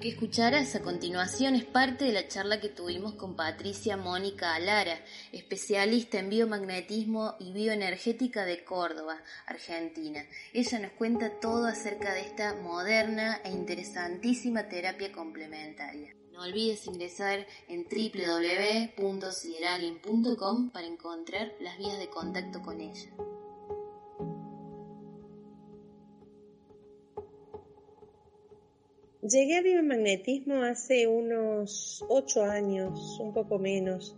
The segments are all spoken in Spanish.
Que escucharás a continuación es parte de la charla que tuvimos con Patricia Mónica Alara, especialista en biomagnetismo y bioenergética de Córdoba, Argentina. Ella nos cuenta todo acerca de esta moderna e interesantísima terapia complementaria. No olvides ingresar en www.sideralien.com para encontrar las vías de contacto con ella. Llegué a biomagnetismo hace unos ocho años, un poco menos,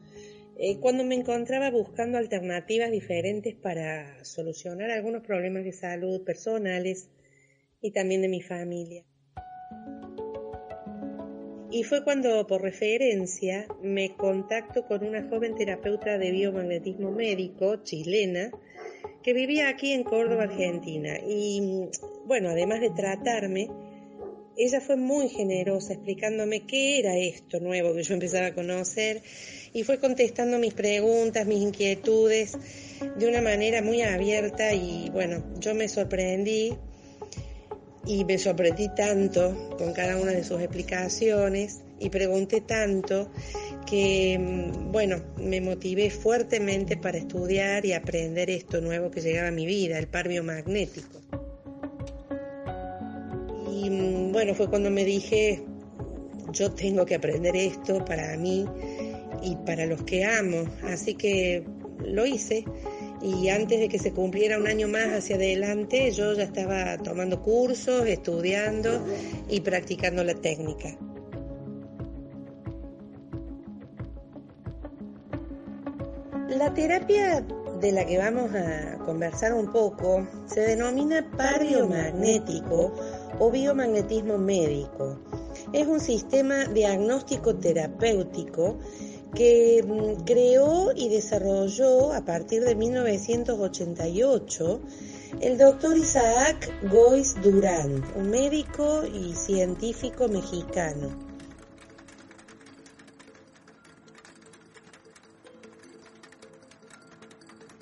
eh, cuando me encontraba buscando alternativas diferentes para solucionar algunos problemas de salud personales y también de mi familia. Y fue cuando, por referencia, me contacto con una joven terapeuta de biomagnetismo médico chilena que vivía aquí en Córdoba, Argentina. Y bueno, además de tratarme, ella fue muy generosa explicándome qué era esto nuevo que yo empezaba a conocer y fue contestando mis preguntas, mis inquietudes de una manera muy abierta y bueno, yo me sorprendí y me sorprendí tanto con cada una de sus explicaciones y pregunté tanto que mm, bueno, me motivé fuertemente para estudiar y aprender esto nuevo que llegaba a mi vida, el par biomagnético. Bueno, fue cuando me dije, yo tengo que aprender esto para mí y para los que amo. Así que lo hice y antes de que se cumpliera un año más hacia adelante, yo ya estaba tomando cursos, estudiando y practicando la técnica. La terapia de la que vamos a conversar un poco se denomina par biomagnético o biomagnetismo médico. Es un sistema diagnóstico terapéutico que mm, creó y desarrolló a partir de 1988 el doctor Isaac Gois Durán, un médico y científico mexicano.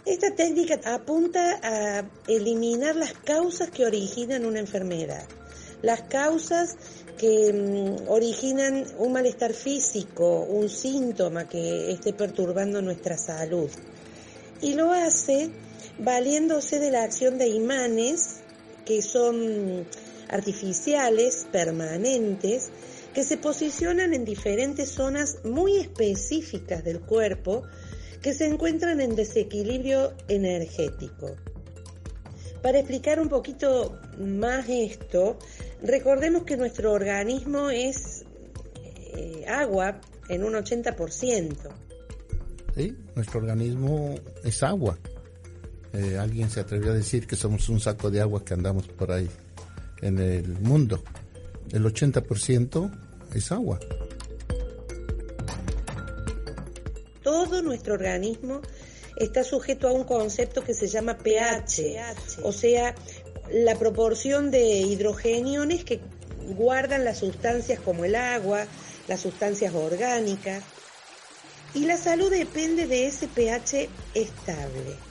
Esta técnica apunta a eliminar las causas que originan una enfermedad, las causas que mm, originan un malestar físico, un síntoma que esté perturbando nuestra salud. Y lo hace valiéndose de la acción de imanes que son artificiales, permanentes, que se posicionan en diferentes zonas muy específicas del cuerpo que se encuentran en desequilibrio energético. Para explicar un poquito más esto, recordemos que nuestro organismo es eh, agua en un 80%. Sí, nuestro organismo es agua. Eh, alguien se atrevió a decir que somos un saco de agua que andamos por ahí en el mundo. El 80% es agua. todo nuestro organismo está sujeto a un concepto que se llama pH, o sea, la proporción de hidrogeniones que guardan las sustancias como el agua, las sustancias orgánicas. Y la salud depende de ese pH estable.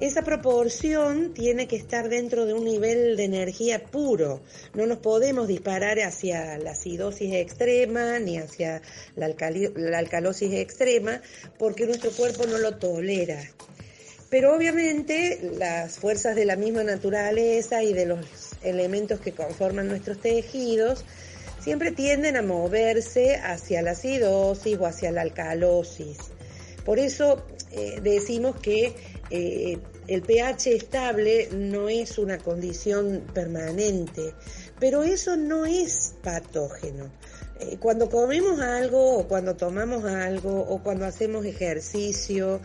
Esa proporción tiene que estar dentro de un nivel de energía puro. No nos podemos disparar hacia la acidosis extrema ni hacia la, alcalosis extrema porque nuestro cuerpo no lo tolera. Pero obviamente las fuerzas de la misma naturaleza y de los elementos que conforman nuestros tejidos siempre tienden a moverse hacia la acidosis o hacia la alcalosis. Por eso eh, decimos que eh, el pH estable no es una condición permanente, pero eso no es patógeno. Eh, cuando comemos algo o cuando tomamos algo o cuando hacemos ejercicio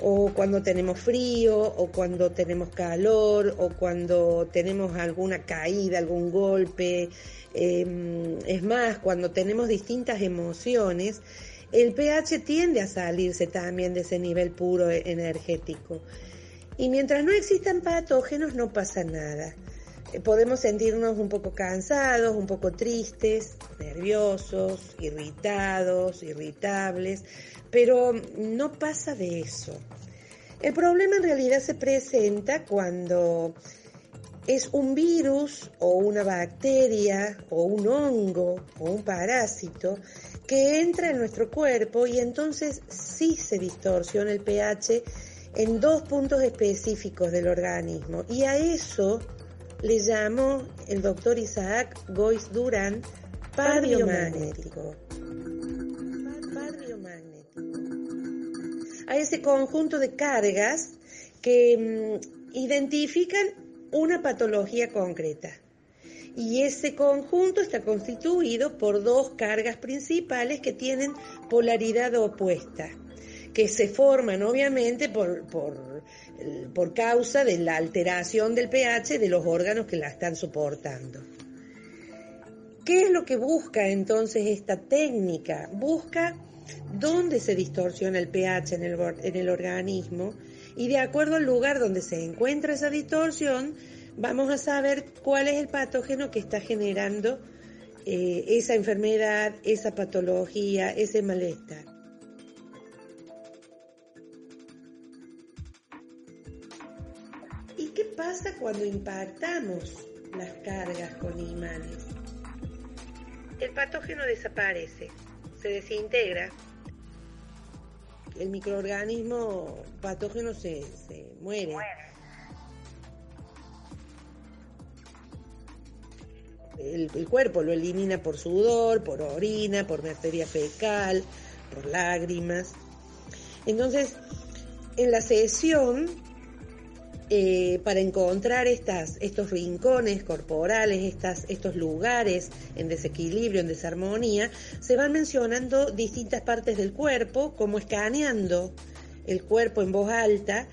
o cuando tenemos frío o cuando tenemos calor o cuando tenemos alguna caída, algún golpe, em, es más, cuando tenemos distintas emociones, el pH tiende a salirse también de ese nivel puro energético. Y mientras no existan patógenos no pasa nada. Podemos sentirnos un poco cansados, un poco tristes, nerviosos, irritados, irritables, pero no pasa de eso. El problema en realidad se presenta cuando es un virus o una bacteria o un hongo o un parásito que entra en nuestro cuerpo y entonces sí se distorsiona el pH en dos puntos específicos del organismo. Y a eso le llamó el doctor Isaac Goiz Durán par biomagnético. A ese conjunto de cargas que mm, identifican una patología concreta. Y ese conjunto está constituido por dos cargas principales que tienen polaridad opuesta, que se forman obviamente por, por, por causa de la alteración del pH de los órganos que la están soportando. ¿Qué es lo que busca entonces esta técnica? Busca dónde se distorsiona el pH en el, en el organismo y de acuerdo al lugar donde se encuentra esa distorsión, vamos a saber cuál es el patógeno que está generando eh, esa enfermedad, esa patología, ese malestar. Cuando impactamos las cargas con imanes? El patógeno desaparece, se desintegra el microorganismo patógeno se, muere. El, cuerpo lo elimina por sudor, por orina, por materia fecal, por lágrimas. Entonces, en la sesión eh, para encontrar estos rincones corporales, estos lugares en desequilibrio, en desarmonía, se van mencionando distintas partes del cuerpo, como escaneando el cuerpo en voz alta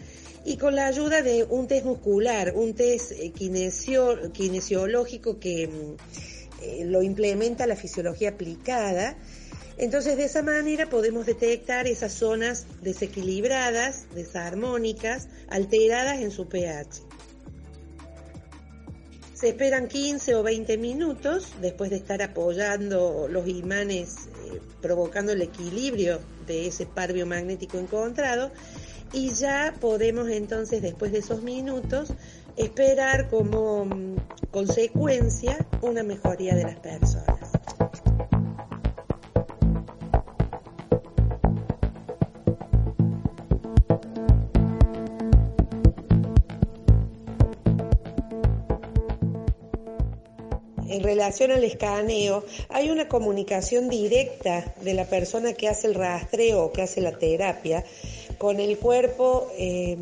y con la ayuda de un test muscular, un test eh, kinesiológico que mm, eh, lo implementa la fisiología aplicada entonces de esa manera podemos detectar esas zonas desequilibradas, desarmónicas, alteradas en su pH. Se esperan 15 o 20 minutos después de estar apoyando los imanes, eh, provocando el equilibrio de ese par biomagnético encontrado y ya podemos entonces después de esos minutos esperar como mm, consecuencia una mejoría de las personas. en relación al escaneo, hay una comunicación directa de la persona que hace el rastreo o que hace la terapia con el cuerpo eh,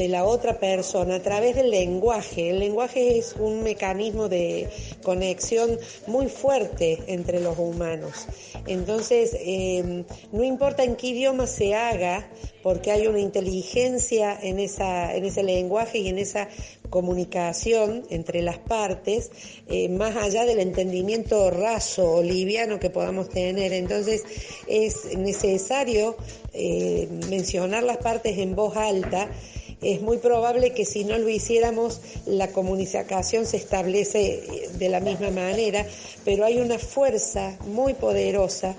de la otra persona a través del lenguaje. El lenguaje es un mecanismo de conexión muy fuerte entre los humanos. Entonces, eh, no importa en qué idioma se haga, porque hay una inteligencia en, esa, en ese lenguaje y en esa comunicación entre las partes, eh, más allá del entendimiento raso o liviano que podamos tener. Entonces, es necesario eh, mencionar las partes en voz alta es muy probable que si no lo hiciéramos la comunicación se establece de la misma manera, pero hay una fuerza muy poderosa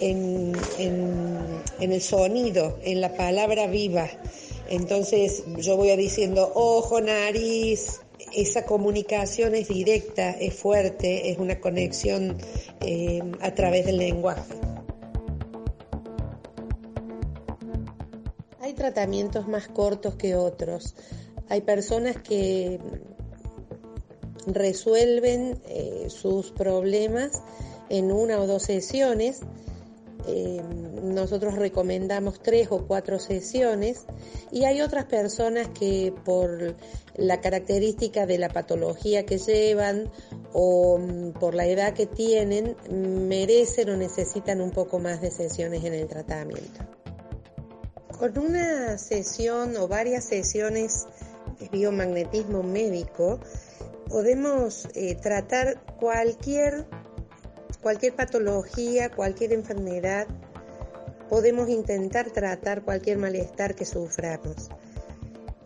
en, el sonido, en la palabra viva. Entonces yo voy diciendo ojo, nariz, esa comunicación es directa, es fuerte, es una conexión eh, a través del lenguaje. Tratamientos más cortos que otros. Hay personas que resuelven eh, sus problemas en una o dos sesiones. Eh, nosotros recomendamos tres o cuatro sesiones y hay otras personas que por la característica de la patología que llevan o mm, por la edad que tienen merecen o necesitan un poco más de sesiones en el tratamiento. Con una sesión o varias sesiones de biomagnetismo médico podemos eh, tratar cualquier, cualquier patología, cualquier enfermedad, podemos intentar tratar cualquier malestar que suframos.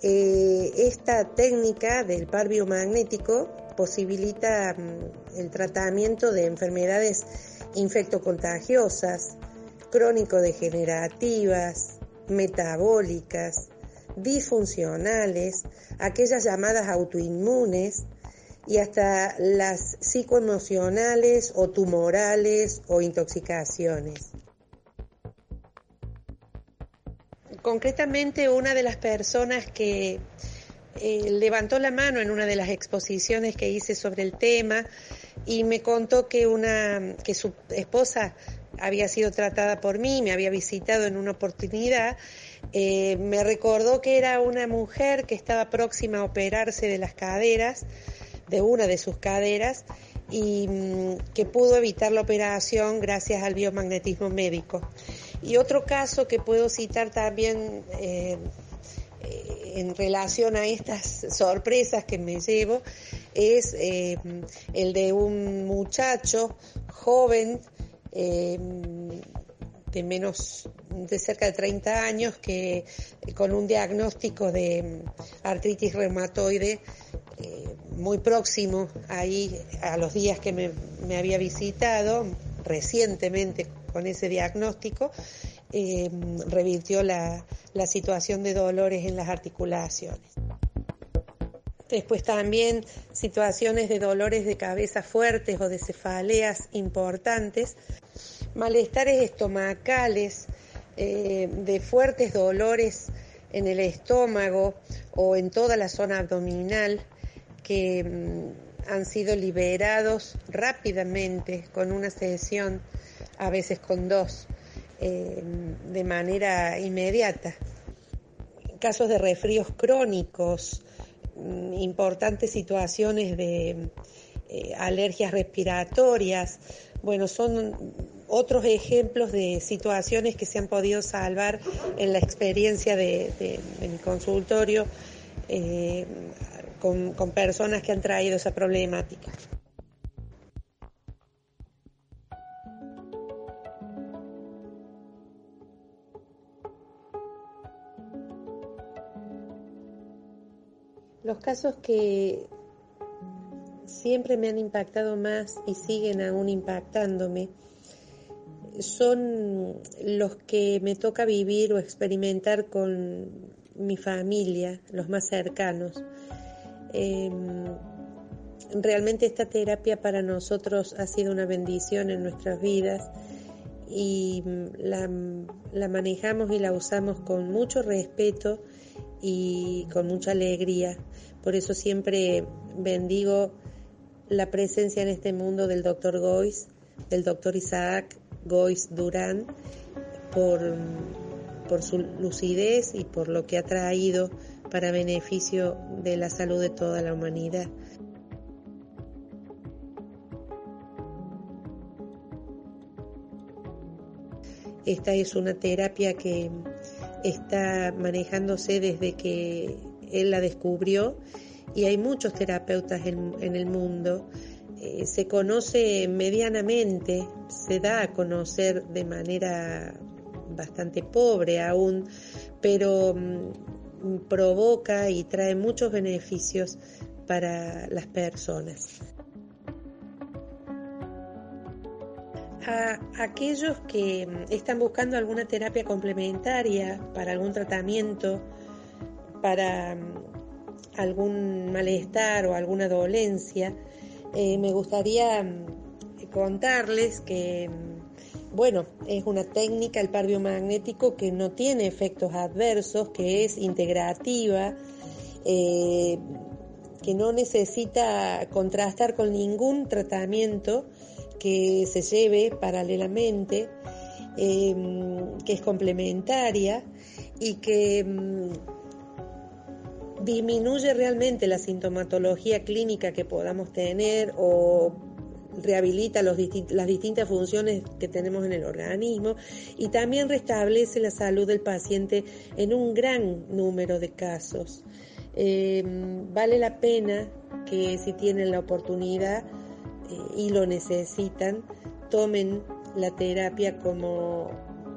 Eh, esta técnica del par biomagnético posibilita mm, el tratamiento de enfermedades infectocontagiosas, crónico-degenerativas, metabólicas, disfuncionales, aquellas llamadas autoinmunes y hasta las psicoemocionales o tumorales o intoxicaciones. Concretamente, una de las personas que eh, levantó la mano en una de las exposiciones que hice sobre el tema y me contó que una que su esposa había sido tratada por mí, me había visitado en una oportunidad, eh, me recordó que era una mujer que estaba próxima a operarse de las caderas, de una de sus caderas, y mm, que pudo evitar la operación gracias al biomagnetismo médico. Y otro caso que puedo citar también eh, eh, en relación a estas sorpresas que me llevo es el de un muchacho joven de menos de cerca de 30 años que con un diagnóstico de artritis reumatoide muy próximo ahí a los días que me, había visitado recientemente con ese diagnóstico, eh, revirtió la, la situación de dolores en las articulaciones. Después también situaciones de dolores de cabeza fuertes o de cefaleas importantes, malestares estomacales, eh, de fuertes dolores en el estómago o en toda la zona abdominal que mm, han sido liberados rápidamente con una sesión a veces con dos, eh, de manera inmediata. Casos de resfríos crónicos, importantes situaciones de eh, alergias respiratorias, bueno, son otros ejemplos de situaciones que se han podido salvar en la experiencia de, mi consultorio eh, con personas que han traído esa problemática. Los casos que siempre me han impactado más y siguen aún impactándome son los que me toca vivir o experimentar con mi familia, los más cercanos. Em, realmente esta terapia para nosotros ha sido una bendición en nuestras vidas y la, la manejamos y la usamos con mucho respeto y con mucha alegría. Por eso siempre bendigo la presencia en este mundo del doctor Gois, del doctor Isaac Gois Durán, por, por su lucidez y por lo que ha traído para beneficio de la salud de toda la humanidad. Esta es una terapia que está manejándose desde que él la descubrió y hay muchos terapeutas en, el mundo. Eh, se conoce medianamente, se da a conocer de manera bastante pobre aún, pero mm, provoca y trae muchos beneficios para las personas. A aquellos que están buscando alguna terapia complementaria para algún tratamiento, para mm, algún malestar o alguna dolencia, eh, me gustaría mm, contarles que, mm, bueno, es una técnica, el par biomagnético, que no tiene efectos adversos, que es integrativa, eh, que no necesita contrastar con ningún tratamiento, que se lleve paralelamente, em, que es complementaria y que em, disminuye realmente la sintomatología clínica que podamos tener o rehabilita las distintas funciones que tenemos en el organismo y también restablece la salud del paciente en un gran número de casos. Em, vale la pena que si tienen la oportunidad y lo necesitan, tomen la terapia como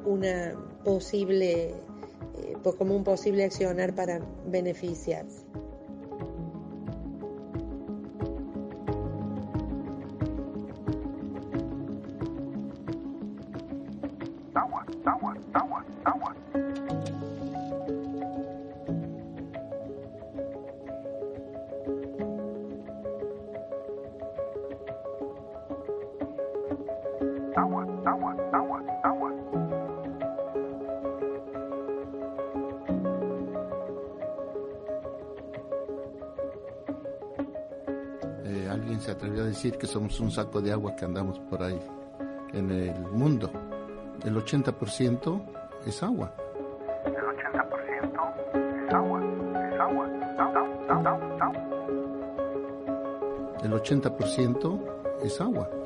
una posible, eh, como un posible accionar para beneficiarse. Decir que somos un saco de agua que andamos por ahí en el mundo. El 80% es agua. El 80% es agua, es agua. El 80% agua, es agua, es agua, es agua.